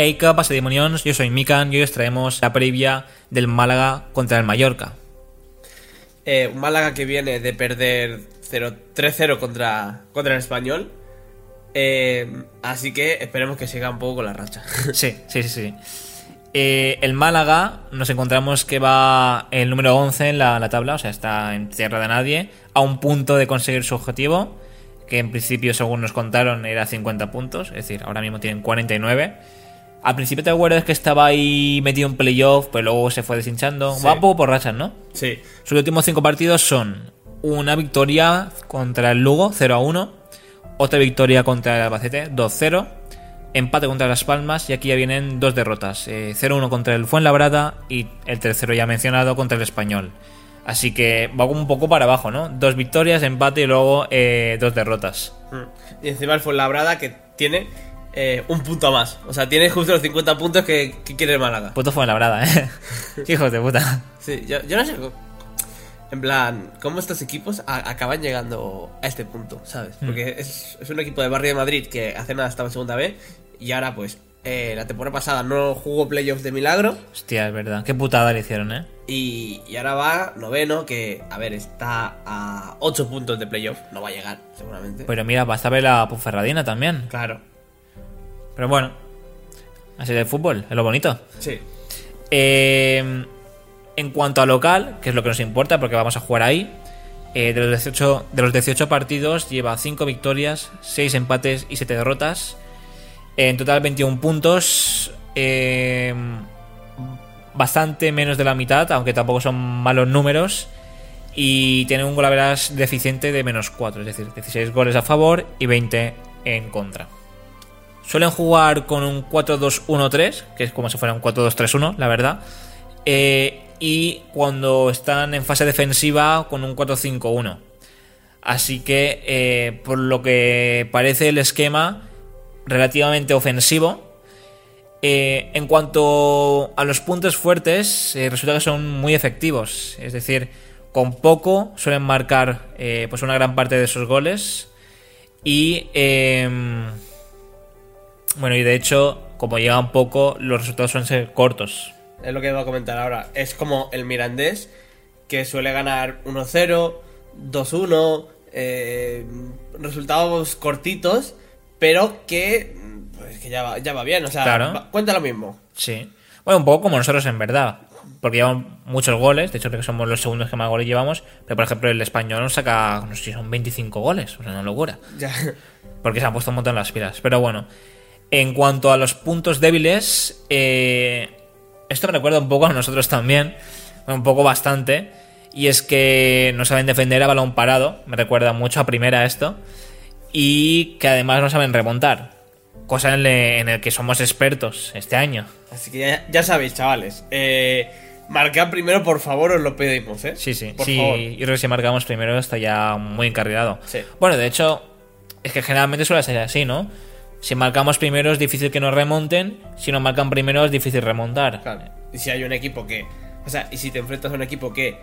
Hey, ¿qué pasa, Demonions? Yo soy Mikan y hoy os traemos la previa del Málaga contra el Mallorca. Eh, un Málaga que viene de perder 3-0 contra, contra el Español. Eh, así que esperemos que siga un poco con la racha. Sí, sí, sí, sí. Eh, el Málaga nos encontramos que va el número 11 en la, la tabla, o sea, está en tierra de nadie, a un punto de conseguir su objetivo, que en principio, según nos contaron, era 50 puntos, es decir, ahora mismo tienen 49. Al principio te acuerdas que estaba ahí metido en playoff, pero luego se fue deshinchando. Sí. Va un poco por rachas, ¿no? Sí. Sus últimos cinco partidos son una victoria contra el Lugo, 0 a 1. Otra victoria contra el Albacete, 2-0. Empate contra Las Palmas y aquí ya vienen dos derrotas. eh, 0-1 contra el Fuenlabrada y el tercero ya mencionado contra el Español. Así que va como un poco para abajo, ¿no? Dos victorias, empate y luego eh, dos derrotas. Mm. Y encima el Fuenlabrada que tiene eh, un punto más. O sea, tiene justo los 50 puntos que, que quiere el Málaga. Puto Fuenlabrada, ¿eh? Hijos de puta. Sí, yo, yo no sé. En plan, cómo estos equipos a- acaban llegando a este punto, ¿sabes? Porque es, es un equipo de Barrio de Madrid que hace nada estaba en segunda B y ahora, pues, eh, la temporada pasada no jugó playoffs de milagro Hostia, es verdad. Qué putada le hicieron, ¿eh? y, y ahora va noveno, que, a ver, está a 8 puntos de playoff. No va a llegar, seguramente. Pero mira, basta ver la Puferradina también. claro, Pero bueno, así del fútbol, es lo bonito. sí. Eh, en cuanto a local, que es lo que nos importa porque vamos a jugar ahí, eh, de, los 18, de los 18 partidos lleva 5 victorias, 6 empates y 7 derrotas. En total 21 puntos. eh, bastante menos de la mitad, aunque tampoco son malos números. Y tiene un golaveras deficiente de menos 4, es decir, 16 goles a favor y 20 en contra. Suelen jugar con un 4-2-1-3, que es como si fuera un 4-2-3-1, la verdad. Eh, y cuando están en fase defensiva, con un 4-5-1. Así que, eh, por lo que parece el esquema, relativamente ofensivo. Eh, en cuanto a los puntos fuertes, eh, resulta que son muy efectivos. Es decir, con poco suelen marcar eh, pues una gran parte de sus goles. Y em, bueno, y de hecho, como llegan poco, los resultados suelen ser cortos. Es lo que iba a comentar ahora. Es como el Mirandés, que suele ganar 1-0, 2-1, eh, resultados cortitos, pero que, pues, que ya, va, ya va bien. O sea, Claro. va- cuenta lo mismo. Sí. Bueno, un poco como nosotros en verdad. Porque llevan muchos goles. De hecho, creo que somos los segundos que más goles llevamos. Pero, por ejemplo, el español nos saca, no sé si son 25 goles. O sea, una locura. Ya. Porque se han puesto un montón las pilas. Pero bueno. En cuanto a los puntos débiles. eh, esto me recuerda un poco a nosotros también. Un poco bastante. Y es que no saben defender a balón parado. Me recuerda mucho a primera esto. Y que además no saben remontar. Cosa en, le- en el que somos expertos este año. Así que ya, ya sabéis, chavales. Eh, marcad primero, por favor, os lo pedimos, ¿eh? Sí, sí. Por sí, favor. Yo creo que si marcamos primero está ya muy encarrilado. Sí. Bueno, de hecho, es que generalmente suele ser así, ¿no? Si marcamos primero es difícil que nos remonten. Si nos marcan primero es difícil remontar. Claro. Y si hay un equipo que. O sea, y si te enfrentas a un equipo que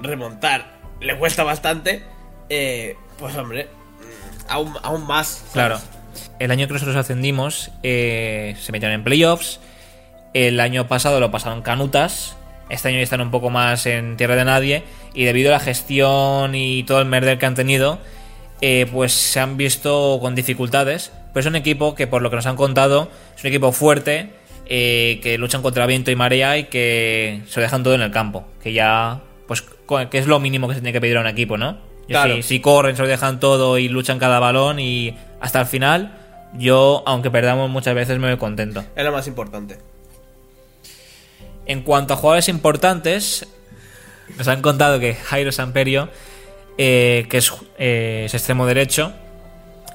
remontar le cuesta bastante, eh, pues hombre, mm, aún, aún más. ¿sabes? Claro. El año que nosotros ascendimos eh, se metieron en playoffs. El año pasado lo pasaron canutas. Este año ya están un poco más en tierra de nadie. Y debido a la gestión y todo el merder que han tenido, eh, pues se han visto con dificultades. Pero es un equipo que, por lo que nos han contado, es un equipo fuerte. eh, que luchan contra viento y marea y que se lo dejan todo en el campo. Que ya, pues, que es lo mínimo que se tiene que pedir a un equipo, ¿no? Claro. si- si corren, se lo dejan todo y luchan cada balón y hasta el final, yo, aunque perdamos muchas veces, me voy contento. Es lo más importante. En cuanto a jugadores importantes, nos han contado que Jairo Samperio, eh, que es, eh, es extremo derecho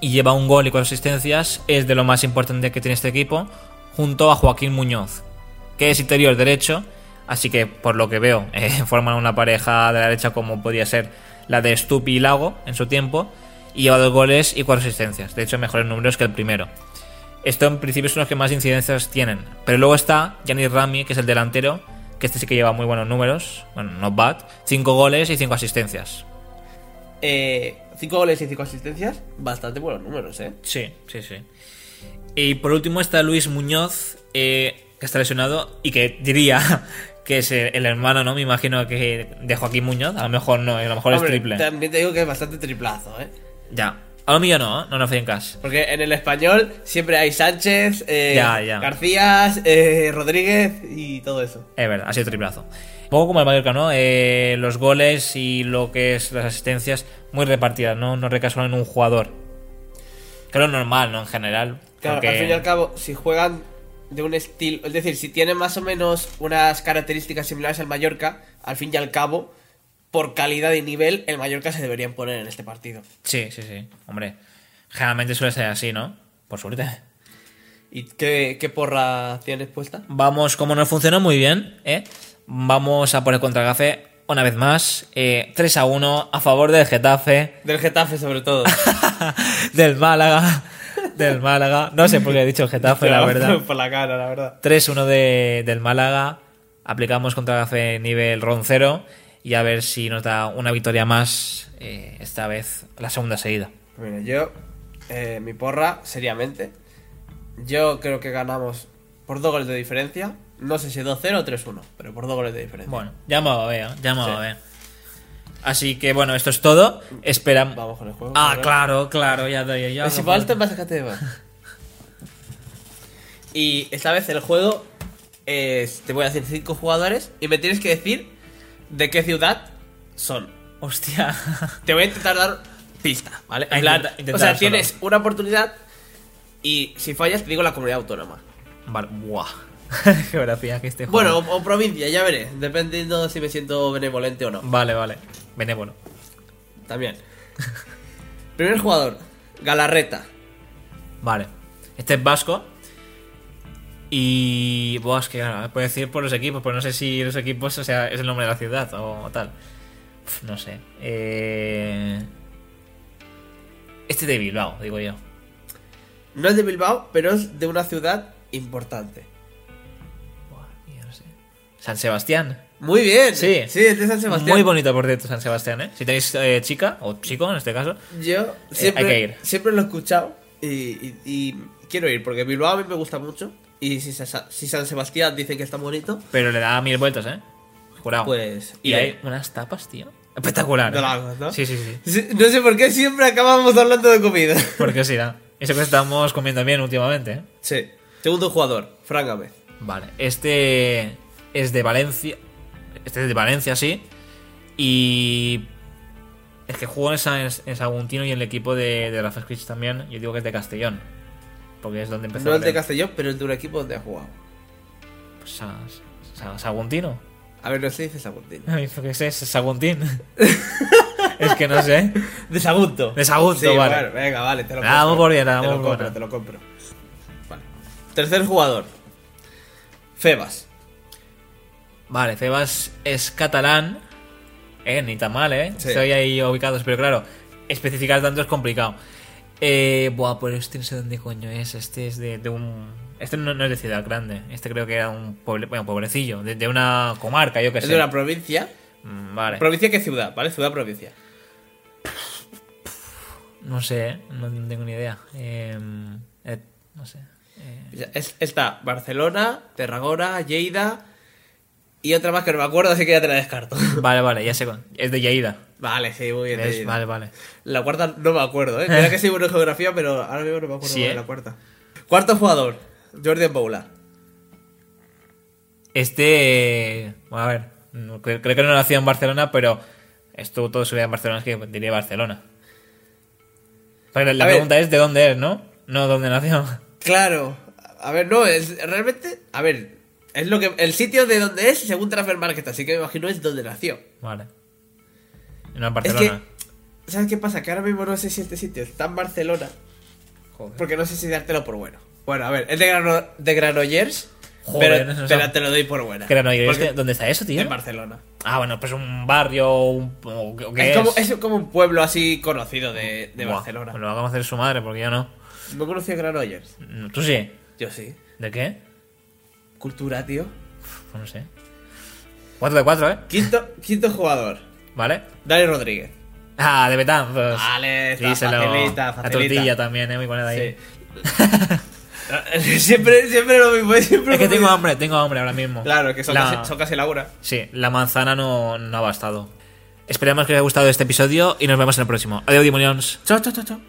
y lleva un gol y cuatro asistencias, es de lo más importante que tiene este equipo, junto a Joaquín Muñoz, que es interior derecho, así que por lo que veo, eh, forman una pareja de la derecha como podía ser la de Stupi y Lago en su tiempo, y lleva dos goles y cuatro asistencias, de hecho mejores números que el primero. Esto en principio son los que más incidencias tienen. Pero luego está Gianni Rami, que es el delantero, que este sí que lleva muy buenos números. Bueno, not bad. 5 goles y 5 asistencias. Eh, cinco goles y cinco asistencias, bastante buenos números, ¿eh? Sí, sí, sí. Y por último está Luis Muñoz, eh, que está lesionado y que diría que es el hermano, ¿no? Me imagino que de Joaquín Muñoz. A lo mejor no, a lo mejor Hombre, es triple. También te digo que es bastante triplazo, ¿eh? Ya. A lo mío no, ¿eh? no, no Fincas. Porque en el español siempre hay Sánchez, eh, Ya, ya. García, eh, Rodríguez y todo eso. Es verdad, ha sido triplazo. Un poco como el Mallorca, ¿no? Eh, los goles y lo que es las asistencias muy repartidas, ¿no? No recae solo en un jugador. Creo normal, ¿no? En general. Claro, porque- al fin y al cabo, si juegan de un estilo, es decir, si tienen más o menos unas características similares al Mallorca, al fin y al cabo, por calidad y nivel, el Mallorca se debería poner en este partido. Sí, sí, sí. Hombre, generalmente suele ser así, ¿no? Por suerte. ¿Y qué, qué porra tienes puesta? Vamos, como nos funcionó muy bien, ¿eh? Vamos a poner contra Getafe una vez más. eh, 3 a 1 a favor del Getafe, Del Getafe, sobre todo. del Málaga, del Málaga. No sé por qué he dicho el Getafe, la verdad. por la cara, la verdad. 3-1 de, del Málaga. Aplicamos contra Getafe nivel roncero. Y a ver si nos da una victoria más. eh, esta vez la segunda seguida. Mira, yo, eh, mi porra, seriamente, yo creo que ganamos por dos goles de diferencia. No sé si 2-0 o 3-1, pero por dos goles de diferencia. Bueno, ya me va a ver, ya me va a ver. Así que bueno, esto es todo. Esperamos. Vamos con el juego. Ah, claro, claro, ya doy ya. Es igual te vas a. Y esta vez el juego es, te voy a decir cinco jugadores y me tienes que decir de qué ciudad son. Hostia. Te voy a intentar dar pista, ¿vale? En plan, intenta- o sea, solo. tienes una oportunidad y si fallas te digo la comunidad autónoma. Vale, buah. Geografía que este juego. Bueno, o, o provincia, ya veré, dependiendo si me siento benevolente o no. Vale, vale. Benévolo. También. Primer jugador, Galarreta. Vale. Este es vasco. Y. Buah, es que claro, puedo decir por los equipos, pero no sé si los equipos, o sea, es el nombre de la ciudad o, tal. No sé. Eh... Este de Bilbao, digo yo. No es de Bilbao, pero es de una ciudad importante. San Sebastián. Muy bien. Sí. Sí, es de San Sebastián. Muy bonito, por cierto, San Sebastián, ¿eh? Si tenéis eh, chica, o chico en este caso. Yo siempre, hay que ir. siempre lo he escuchado y, y- y quiero ir porque Bilbao a mí me gusta mucho. Y si, Sa- si San Sebastián dice que está bonito, Pero le da mil vueltas, ¿eh? Jurado. pues. y iré. hay unas tapas, tío. Espectacular. ¿eh? lagos, ¿no? Sí, sí, sí. Sí, No sé por qué siempre acabamos hablando de comida. Porque sí, da. Eso que estamos comiendo bien últimamente, ¿eh? Sí. Segundo jugador, Fran Gámez. Vale. Este es de Valencia. Este es de Valencia, sí. Y. Es que jugó en, San, en Saguntino y en el equipo de, de Rafa Scritch también. Yo digo que es de Castellón. Porque es donde empezó. No es de. Castellón, pero es de un equipo donde ha jugado. Pues Sa- Sa- Saguntino. A ver, no se dice Saguntín. ¿Qué es? ¿Es Saguntín? es que no sé. De Sagunto. De Sagunto, Sí, vale. bueno, venga, vale, te lo Ah, vamos por bien, te lo compro, te lo compro. Vale. Tercer jugador, Febas. Vale, Febas es catalán. Eh, ni tan mal, eh. Sí. Estoy ahí ubicados, pero claro, especificar tanto es complicado. Eh, buah, pues este no sé dónde coño es. Este es de, de un. Este no, no es de ciudad grande. Este creo que era un pueble, bueno, pueblecillo. De, de una comarca, yo que Es sé. de una provincia. Mm, Vale. ¿Provincia qué ciudad? ¿Vale? Ciudad-provincia. No sé, eh, no tengo ni idea. Eh, eh, no sé. Eh, Es- Está Barcelona, Tarragona, Lleida y otra más que no me acuerdo, así que ya te la descarto. vale, vale, ya sé. con- Es de Lleida. vale, sí, muy bien. Lleida. Vale, vale. La cuarta no me acuerdo, ¿eh? Mira que soy bueno en geografía, pero ahora mismo no me acuerdo Sí, de ¿eh? la cuarta. Cuarto jugador, Jordi Paula. Este. Bueno, a ver. Creo, creo que no nació en Barcelona, pero estuvo todo su vida en Barcelona, es que diría Barcelona. Pero la A ver. pregunta es: ¿de dónde es, no? No, ¿dónde nació? Claro. A ver, no, es realmente. A ver, es lo que. El sitio de donde es según Transfer Market, así que me imagino es donde nació. Vale. No en Es Barcelona. que. ¿Sabes qué pasa? Que ahora mismo no sé si este sitio está en Barcelona. Joder. Porque no sé si dártelo por bueno. Bueno, a ver, es de, Grano, de Granollers. Joder, pero, no pero te lo doy por buena. ¿Qué era, no? ¿Y Porque- este- ¿Dónde está eso, tío? En Barcelona. Ah, bueno, pues un barrio. Un, ¿qué Es es? como, es como un pueblo así conocido de, de Buah, Barcelona. Pues lo va a conocer su madre, porque yo no. ¿No conocí a Granollers? No, ¿Tú sí? Yo sí. ¿De qué? Cultura, tío. Pues no sé. 4 de 4, ¿eh? Quinto, quinto jugador. ¿Vale? Dani Rodríguez. Ah, de Betanzos. Vale, está Díselo. facilita, La facilita. tortilla también, ¿eh? Muy buena de ahí. Sí. siempre, siempre lo mismo. Siempre Es que tengo hambre, tengo hambre ahora mismo. Claro, que son, La- casi, son casi la hora. Sí, la manzana no, no ha bastado. Esperemos que os haya gustado este episodio y nos vemos en el próximo. Adiós, demonios. Chao, chao, chao, chao.